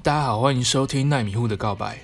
大家好，欢迎收听奈米户的告白。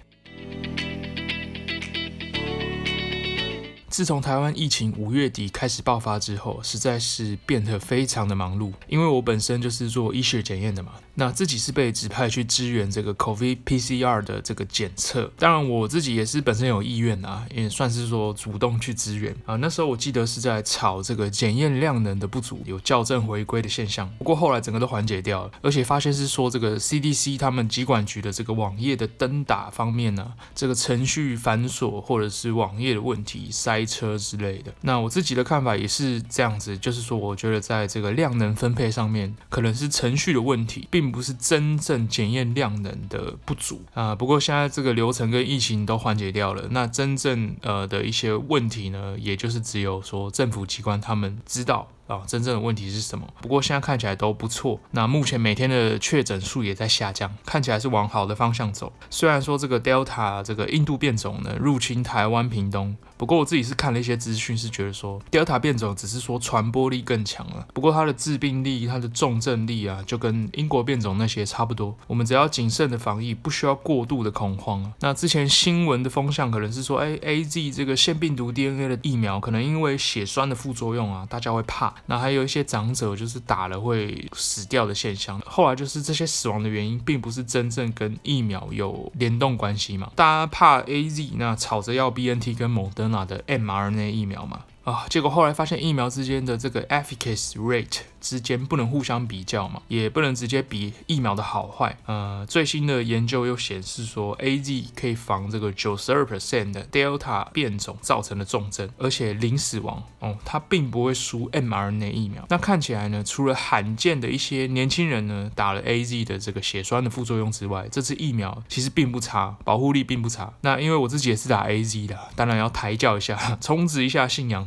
自从台湾疫情五月底开始爆发之后，实在是变得非常的忙碌。因为我本身就是做医学检验的嘛，那自己是被指派去支援这个 COVID PCR 的这个检测。当然，我自己也是本身有意愿啊，也算是说主动去支援啊。那时候我记得是在吵这个检验量能的不足，有校正回归的现象。不过后来整个都缓解掉了，而且发现是说这个 CDC 他们疾管局的这个网页的登打方面呢，这个程序繁琐或者是网页的问题塞。车之类的，那我自己的看法也是这样子，就是说，我觉得在这个量能分配上面，可能是程序的问题，并不是真正检验量能的不足啊。不过现在这个流程跟疫情都缓解掉了，那真正呃的一些问题呢，也就是只有说政府机关他们知道。啊、真正的问题是什么？不过现在看起来都不错。那目前每天的确诊数也在下降，看起来是往好的方向走。虽然说这个 Delta 这个印度变种呢入侵台湾屏东，不过我自己是看了一些资讯，是觉得说 Delta 变种只是说传播力更强了。不过它的致病力、它的重症力啊，就跟英国变种那些差不多。我们只要谨慎的防疫，不需要过度的恐慌啊。那之前新闻的风向可能是说，哎，AZ 这个腺病毒 DNA 的疫苗可能因为血栓的副作用啊，大家会怕。那还有一些长者就是打了会死掉的现象，后来就是这些死亡的原因并不是真正跟疫苗有联动关系嘛，大家怕 AZ，那吵着要 BNT 跟 Moderna 的 mRNA 疫苗嘛。啊，结果后来发现疫苗之间的这个 efficacy rate 之间不能互相比较嘛，也不能直接比疫苗的好坏。呃，最新的研究又显示说，AZ 可以防这个九十二 percent 的 Delta 变种造成的重症，而且零死亡。哦，它并不会输 mRNA 疫苗。那看起来呢，除了罕见的一些年轻人呢打了 AZ 的这个血栓的副作用之外，这支疫苗其实并不差，保护力并不差。那因为我自己也是打 AZ 的，当然要抬轿一下，充值一下信仰。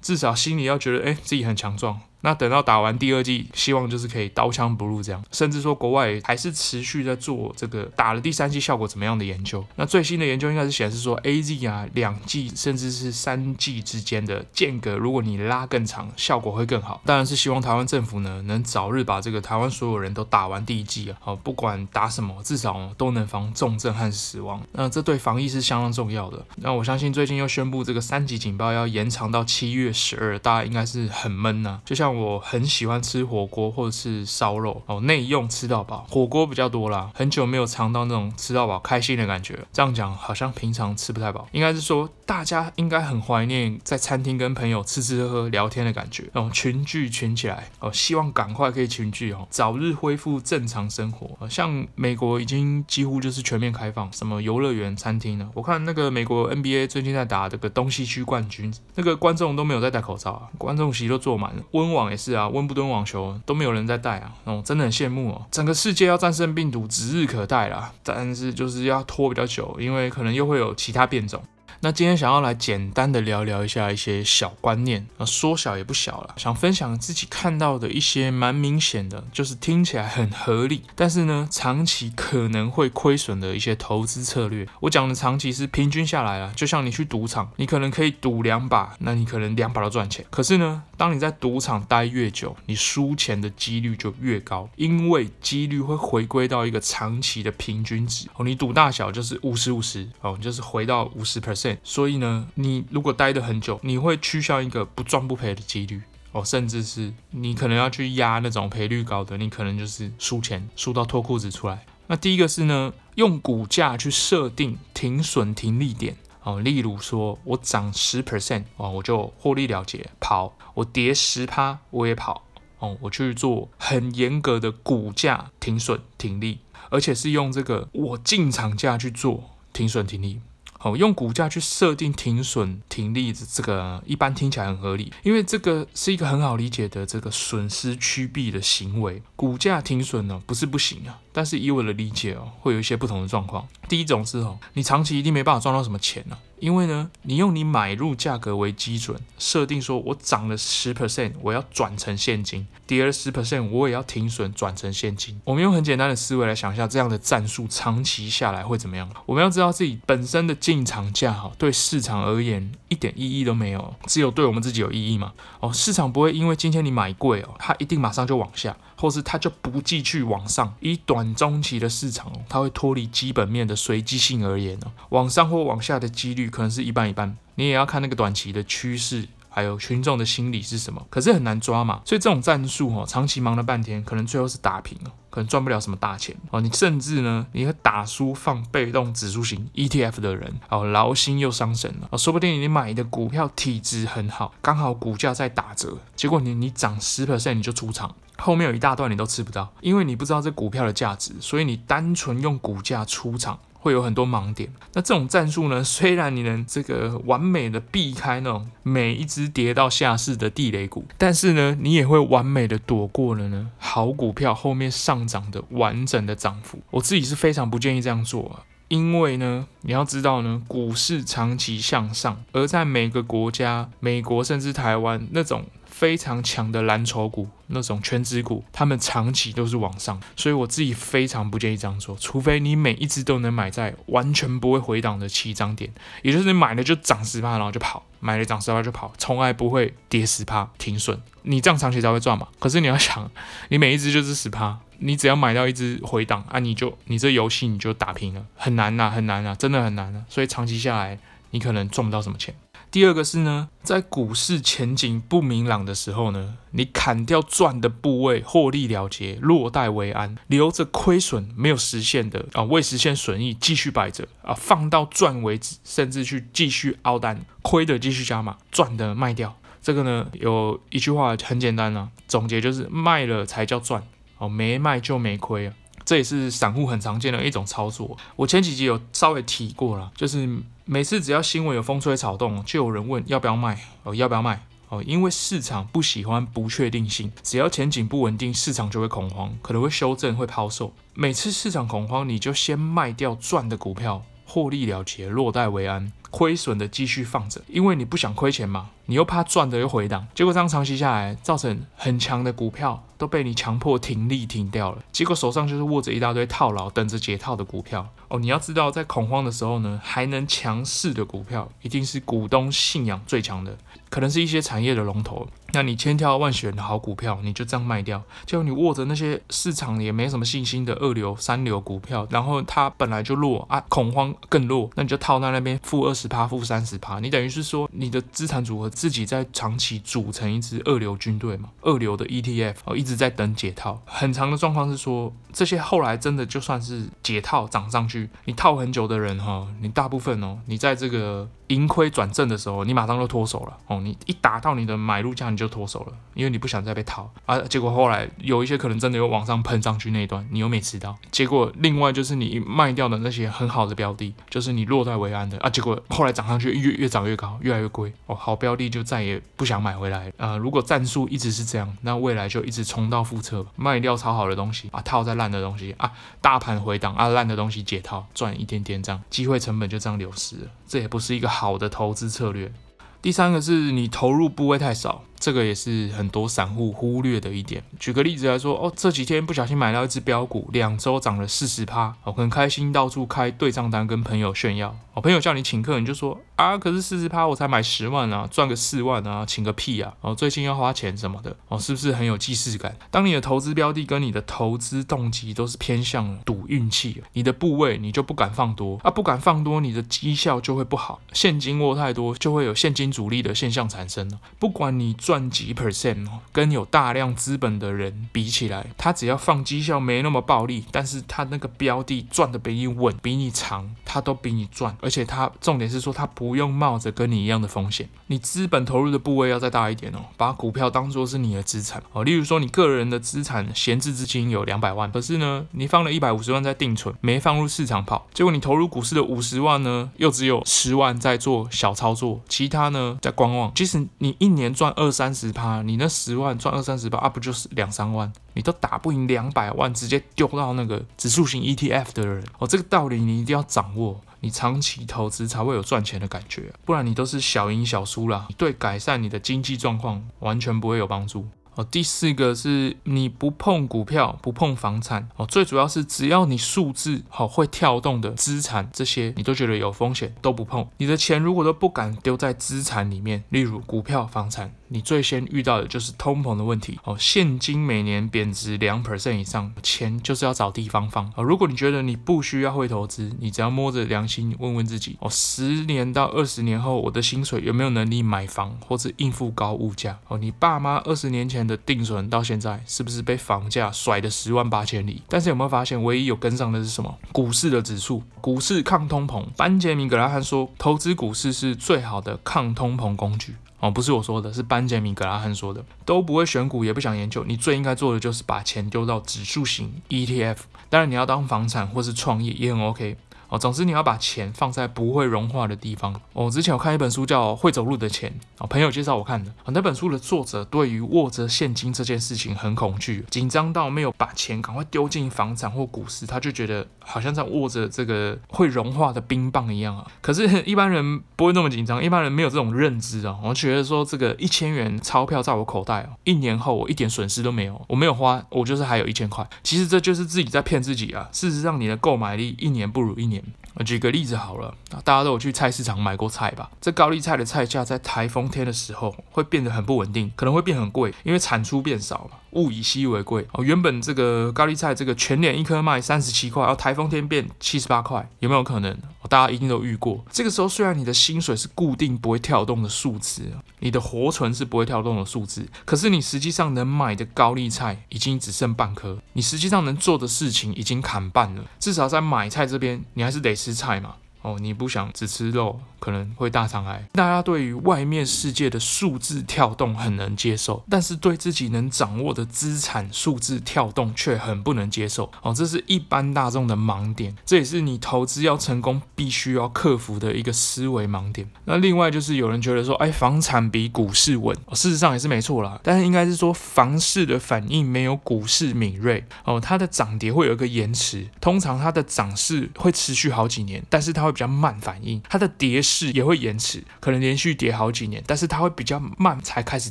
至少心里要觉得，哎，自己很强壮。那等到打完第二剂，希望就是可以刀枪不入这样，甚至说国外还是持续在做这个打了第三剂效果怎么样的研究。那最新的研究应该是显示说，AZ 啊两剂甚至是三剂之间的间隔，如果你拉更长，效果会更好。当然是希望台湾政府呢能早日把这个台湾所有人都打完第一剂啊，好，不管打什么，至少都能防重症和死亡。那这对防疫是相当重要的。那我相信最近又宣布这个三级警报要延长到七月十二，大家应该是很闷呐，就像。我很喜欢吃火锅或者是烧肉哦，内用吃到饱，火锅比较多啦。很久没有尝到那种吃到饱开心的感觉。这样讲好像平常吃不太饱，应该是说大家应该很怀念在餐厅跟朋友吃吃喝喝聊天的感觉，那种群聚群起来哦，希望赶快可以群聚哦，早日恢复正常生活。像美国已经几乎就是全面开放，什么游乐园、餐厅了。我看那个美国 NBA 最近在打这个东西区冠军，那个观众都没有在戴口罩啊，观众席都坐满了，温网也是啊，温布顿网球都没有人在带啊，哦，真的很羡慕哦。整个世界要战胜病毒指日可待啦，但是就是要拖比较久，因为可能又会有其他变种。那今天想要来简单的聊聊一下一些小观念，啊，说小也不小了，想分享自己看到的一些蛮明显的，就是听起来很合理，但是呢，长期可能会亏损的一些投资策略。我讲的长期是平均下来啊，就像你去赌场，你可能可以赌两把，那你可能两把都赚钱。可是呢，当你在赌场待越久，你输钱的几率就越高，因为几率会回归到一个长期的平均值。哦，你赌大小就是五十五十，哦，就是回到五十 percent。所以呢，你如果待得很久，你会趋向一个不赚不赔的几率哦，甚至是你可能要去压那种赔率高的，你可能就是输钱输到脱裤子出来。那第一个是呢，用股价去设定停损停利点哦，例如说我涨十 percent 哦，我就获利了结跑；我跌十趴我也跑哦，我去做很严格的股价停损停利，而且是用这个我进场价去做停损停利。好，用股价去设定停损停利，这个一般听起来很合理，因为这个是一个很好理解的这个损失趋避的行为。股价停损呢，不是不行啊，但是以我的理解哦，会有一些不同的状况。第一种是哦，你长期一定没办法赚到什么钱呢、因为呢，你用你买入价格为基准，设定说我涨了十 percent，我要转成现金；跌了十 percent，我也要停损转成现金。我们用很简单的思维来想一下，这样的战术长期下来会怎么样？我们要知道自己本身的进场价哈，对市场而言一点意义都没有，只有对我们自己有意义嘛。哦，市场不会因为今天你买贵哦，它一定马上就往下。或是它就不继续往上。以短中期的市场，它会脱离基本面的随机性而言呢，往上或往下的几率可能是一半一半。你也要看那个短期的趋势。还有群众的心理是什么？可是很难抓嘛，所以这种战术哦，长期忙了半天，可能最后是打平哦，可能赚不了什么大钱哦。你甚至呢，你会打输放被动指数型 ETF 的人哦，劳心又伤神了哦。说不定你买的股票体质很好，刚好股价在打折，结果你你涨十 percent 你就出场，后面有一大段你都吃不到，因为你不知道这股票的价值，所以你单纯用股价出场。会有很多盲点。那这种战术呢，虽然你能这个完美的避开那种每一只跌到下市的地雷股，但是呢，你也会完美的躲过了呢好股票后面上涨的完整的涨幅。我自己是非常不建议这样做啊，因为呢，你要知道呢，股市长期向上，而在每个国家，美国甚至台湾那种。非常强的蓝筹股，那种全值股，他们长期都是往上，所以我自己非常不建议这样做，除非你每一只都能买在完全不会回档的起涨点，也就是你买了就涨十趴，然后就跑，买了涨十趴就跑，从来不会跌十趴停损，你这样长期才会赚嘛。可是你要想，你每一只就是十趴，你只要买到一只回档啊，你就你这游戏你就打平了，很难呐，很难啊，真的很难啊，所以长期下来，你可能赚不到什么钱。第二个是呢，在股市前景不明朗的时候呢，你砍掉赚的部位，获利了结，落袋为安，留着亏损没有实现的啊，未实现损益继续摆着啊，放到赚为止，甚至去继续凹单，亏的继续加码，赚的卖掉。这个呢，有一句话很简单啊，总结就是卖了才叫赚哦，没卖就没亏啊。这也是散户很常见的一种操作。我前几集有稍微提过了，就是每次只要新闻有风吹草动，就有人问要不要卖哦，要不要卖哦？因为市场不喜欢不确定性，只要前景不稳定，市场就会恐慌，可能会修正，会抛售。每次市场恐慌，你就先卖掉赚的股票，获利了结，落袋为安，亏损的继续放着，因为你不想亏钱嘛，你又怕赚的又回档，结果这样长期下来，造成很强的股票。都被你强迫停利停掉了，结果手上就是握着一大堆套牢等着解套的股票哦。你要知道，在恐慌的时候呢，还能强势的股票，一定是股东信仰最强的，可能是一些产业的龙头。那你千挑万选的好股票，你就这样卖掉，结果你握着那些市场也没什么信心的二流、三流股票，然后它本来就弱啊，恐慌更弱，那你就套在那边负二十趴、负三十趴，你等于是说你的资产组合自己在长期组成一支二流军队嘛，二流的 ETF 哦，一。一直在等解套，很长的状况是说，这些后来真的就算是解套涨上去，你套很久的人哈，你大部分哦，你在这个。盈亏转正的时候，你马上就脱手了哦。你一达到你的买入价，你就脱手了，因为你不想再被套啊。结果后来有一些可能真的有往上喷上去那一段，你又没吃到。结果另外就是你卖掉的那些很好的标的，就是你落袋为安的啊。结果后来涨上去越越涨越高，越来越贵哦。好标的就再也不想买回来啊。如果战术一直是这样，那未来就一直重蹈覆辙，卖掉超好的东西啊，套在烂的东西啊，大盘回档啊，烂的东西解套赚一点点这样，机会成本就这样流失了。这也不是一个好的投资策略。第三个是你投入部位太少。这个也是很多散户忽略的一点。举个例子来说，哦，这几天不小心买到一只标股，两周涨了四十趴，哦，很开心，到处开对账单跟朋友炫耀。哦，朋友叫你请客，你就说啊，可是四十趴我才买十万啊，赚个四万啊，请个屁啊！哦，最近要花钱什么的，哦，是不是很有既视感？当你的投资标的跟你的投资动机都是偏向赌运气，你的部位你就不敢放多啊，不敢放多，你的绩效就会不好，现金握太多就会有现金阻力的现象产生。不管你。赚几 percent 哦，跟有大量资本的人比起来，他只要放绩效没那么暴利，但是他那个标的赚的比你稳，比你长，他都比你赚，而且他重点是说他不用冒着跟你一样的风险。你资本投入的部位要再大一点哦，把股票当做是你的资产哦。例如说你个人的资产闲置资金有两百万，可是呢，你放了一百五十万在定存，没放入市场跑，结果你投入股市的五十万呢，又只有十万在做小操作，其他呢在观望。即使你一年赚二十。三十趴，你那十万赚二三十趴，啊不就是两三万？你都打不赢两百万，直接丢到那个指数型 ETF 的人哦，这个道理你一定要掌握，你长期投资才会有赚钱的感觉，不然你都是小赢小输啦，对改善你的经济状况完全不会有帮助。哦，第四个是你不碰股票，不碰房产哦，最主要是只要你数字好会跳动的资产，这些你都觉得有风险都不碰。你的钱如果都不敢丢在资产里面，例如股票、房产，你最先遇到的就是通膨的问题哦。现金每年贬值两 percent 以上，钱就是要找地方放哦。如果你觉得你不需要会投资，你只要摸着良心问问自己哦，十年到二十年后，我的薪水有没有能力买房或者应付高物价哦？你爸妈二十年前的定存到现在是不是被房价甩得十万八千里？但是有没有发现，唯一有跟上的是什么？股市的指数，股市抗通膨。班杰明·格拉汉说，投资股市是最好的抗通膨工具。哦，不是我说的，是班杰明·格拉汉说的。都不会选股，也不想研究，你最应该做的就是把钱丢到指数型 ETF。当然，你要当房产或是创业也很 OK。哦，总之你要把钱放在不会融化的地方。我、哦、之前有看一本书叫《会走路的钱》，哦，朋友介绍我看的。哦、那本书的作者对于握着现金这件事情很恐惧，紧张到没有把钱赶快丢进房产或股市，他就觉得好像在握着这个会融化的冰棒一样啊。可是，一般人不会那么紧张，一般人没有这种认知啊。我觉得说这个一千元钞票在我口袋哦，一年后我一点损失都没有，我没有花，我就是还有一千块。其实这就是自己在骗自己啊。事实上，你的购买力一年不如一年。年。举个例子好了，大家都有去菜市场买过菜吧？这高丽菜的菜价在台风天的时候会变得很不稳定，可能会变很贵，因为产出变少了。物以稀为贵哦，原本这个高丽菜这个全年一颗卖三十七块，然后台风天变七十八块，有没有可能？大家一定都遇过。这个时候虽然你的薪水是固定不会跳动的数字，你的活存是不会跳动的数字，可是你实际上能买的高丽菜已经只剩半颗，你实际上能做的事情已经砍半了。至少在买菜这边，你还是得吃菜嘛。哦，你不想只吃肉，可能会大肠癌。大家对于外面世界的数字跳动很能接受，但是对自己能掌握的资产数字跳动却很不能接受。哦，这是一般大众的盲点，这也是你投资要成功必须要克服的一个思维盲点。那另外就是有人觉得说，哎，房产比股市稳，事实上也是没错啦。但是应该是说，房市的反应没有股市敏锐。哦，它的涨跌会有一个延迟，通常它的涨势会持续好几年，但是它会比较慢反应，它的跌势也会延迟，可能连续跌好几年，但是它会比较慢才开始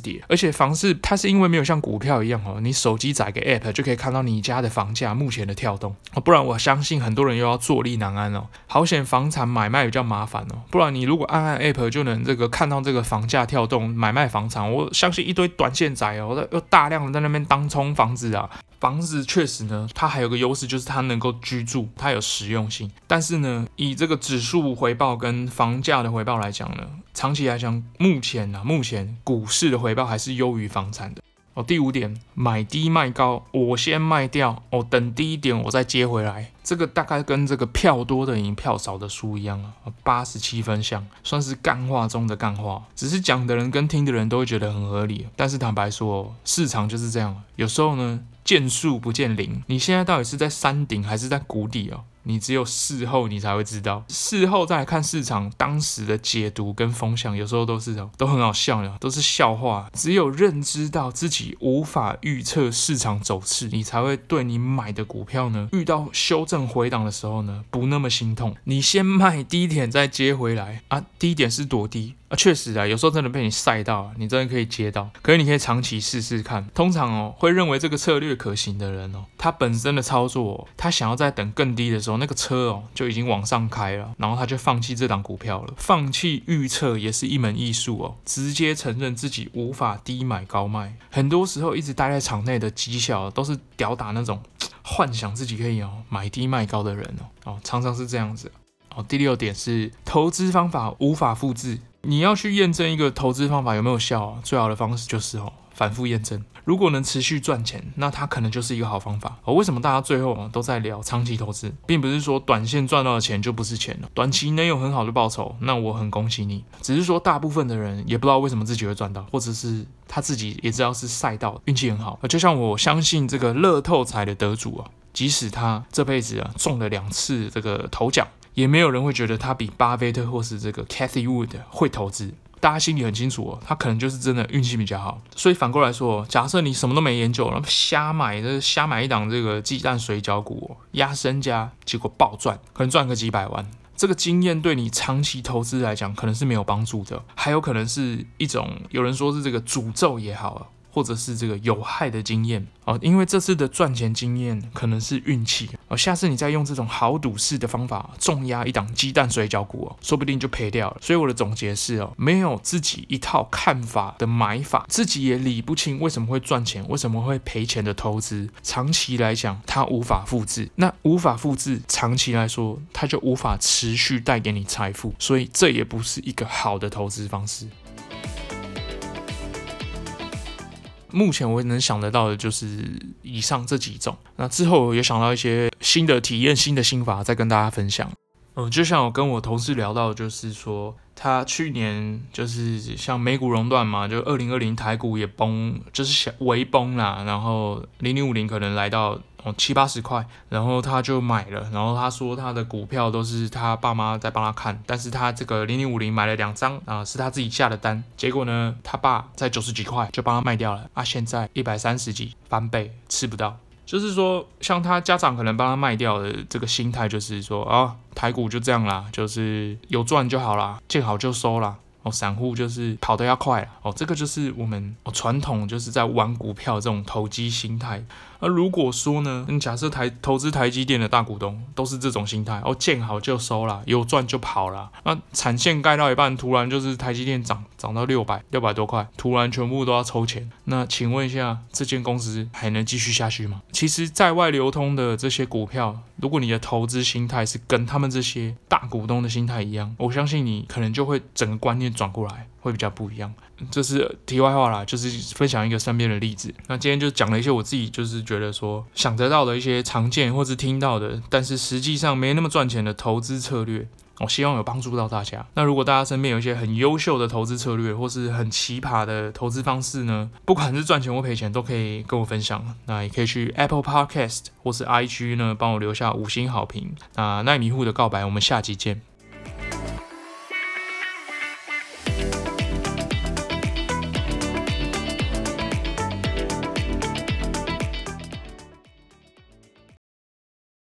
跌。而且房市它是因为没有像股票一样哦，你手机载个 app 就可以看到你家的房价目前的跳动，不然我相信很多人又要坐立难安哦。好险房产买卖比较麻烦哦，不然你如果按按 app 就能这个看到这个房价跳动，买卖房产，我相信一堆短线仔哦，又大量的在那边当冲房子啊。房子确实呢，它还有个优势，就是它能够居住，它有实用性。但是呢，以这个指数回报跟房价的回报来讲呢，长期来讲，目前啊，目前股市的回报还是优于房产的。哦，第五点，买低卖高，我先卖掉，哦，等低一点我再接回来。这个大概跟这个票多的赢票少的输一样啊，八十七分像，算是干话中的干话。只是讲的人跟听的人都会觉得很合理。但是坦白说，市场就是这样，有时候呢。见树不见林，你现在到底是在山顶还是在谷底哦？你只有事后你才会知道，事后再来看市场当时的解读跟风向，有时候都是，都很好笑的，都是笑话。只有认知到自己无法预测市场走势，你才会对你买的股票呢，遇到修正回档的时候呢，不那么心痛。你先卖低点再接回来啊，低点是多低？啊，确实啊，有时候真的被你晒到，你真的可以接到。可是你可以长期试试看。通常哦，会认为这个策略可行的人哦，他本身的操作哦，他想要在等更低的时候，那个车哦就已经往上开了，然后他就放弃这档股票了。放弃预测也是一门艺术哦，直接承认自己无法低买高卖。很多时候一直待在场内的绩效都是吊打那种幻想自己可以哦买低卖高的人哦，哦，常常是这样子。哦，第六点是投资方法无法复制。你要去验证一个投资方法有没有效啊，最好的方式就是哦，反复验证。如果能持续赚钱，那它可能就是一个好方法。哦，为什么大家最后啊都在聊长期投资，并不是说短线赚到的钱就不是钱了。短期能有很好的报酬，那我很恭喜你。只是说大部分的人也不知道为什么自己会赚到，或者是他自己也知道是赛道运气很好。就像我相信这个乐透彩的得主啊，即使他这辈子啊中了两次这个头奖。也没有人会觉得他比巴菲特或是这个 Cathy Wood 会投资，大家心里很清楚哦，他可能就是真的运气比较好。所以反过来说，假设你什么都没研究，然后瞎买，这瞎买一档这个鸡蛋水饺股，压身家，结果暴赚，可能赚个几百万，这个经验对你长期投资来讲可能是没有帮助的，还有可能是一种有人说是这个诅咒也好。或者是这个有害的经验哦，因为这次的赚钱经验可能是运气哦，下次你再用这种豪赌式的方法重压一档鸡蛋水饺股哦，说不定就赔掉了。所以我的总结是哦，没有自己一套看法的买法，自己也理不清为什么会赚钱，为什么会赔钱的投资，长期来讲它无法复制。那无法复制，长期来说它就无法持续带给你财富，所以这也不是一个好的投资方式。目前我能想得到的就是以上这几种，那之后也想到一些新的体验、新的心法，再跟大家分享。嗯，就像我跟我同事聊到，就是说他去年就是像美股熔断嘛，就二零二零台股也崩，就是小微崩啦，然后零零五零可能来到哦七八十块，然后他就买了，然后他说他的股票都是他爸妈在帮他看，但是他这个零零五零买了两张啊，是他自己下的单，结果呢，他爸在九十几块就帮他卖掉了，啊，现在一百三十几翻倍吃不到。就是说，像他家长可能帮他卖掉的这个心态，就是说啊，台股就这样啦，就是有赚就好啦，见好就收啦。散户就是跑得要快哦，这个就是我们哦传统就是在玩股票这种投机心态。而如果说呢，你假设台投资台积电的大股东都是这种心态，哦，见好就收了，有赚就跑了。那产线盖到一半，突然就是台积电涨涨到六百六百多块，突然全部都要抽钱。那请问一下，这间公司还能继续下去吗？其实，在外流通的这些股票，如果你的投资心态是跟他们这些大股东的心态一样，我相信你可能就会整个观念转过来。会比较不一样，这是题外话啦，就是分享一个身边的例子。那今天就讲了一些我自己就是觉得说想得到的一些常见或是听到的，但是实际上没那么赚钱的投资策略。我希望有帮助到大家。那如果大家身边有一些很优秀的投资策略，或是很奇葩的投资方式呢，不管是赚钱或赔钱，都可以跟我分享。那也可以去 Apple Podcast 或是 IG 呢，帮我留下五星好评。那奈米户的告白，我们下集见。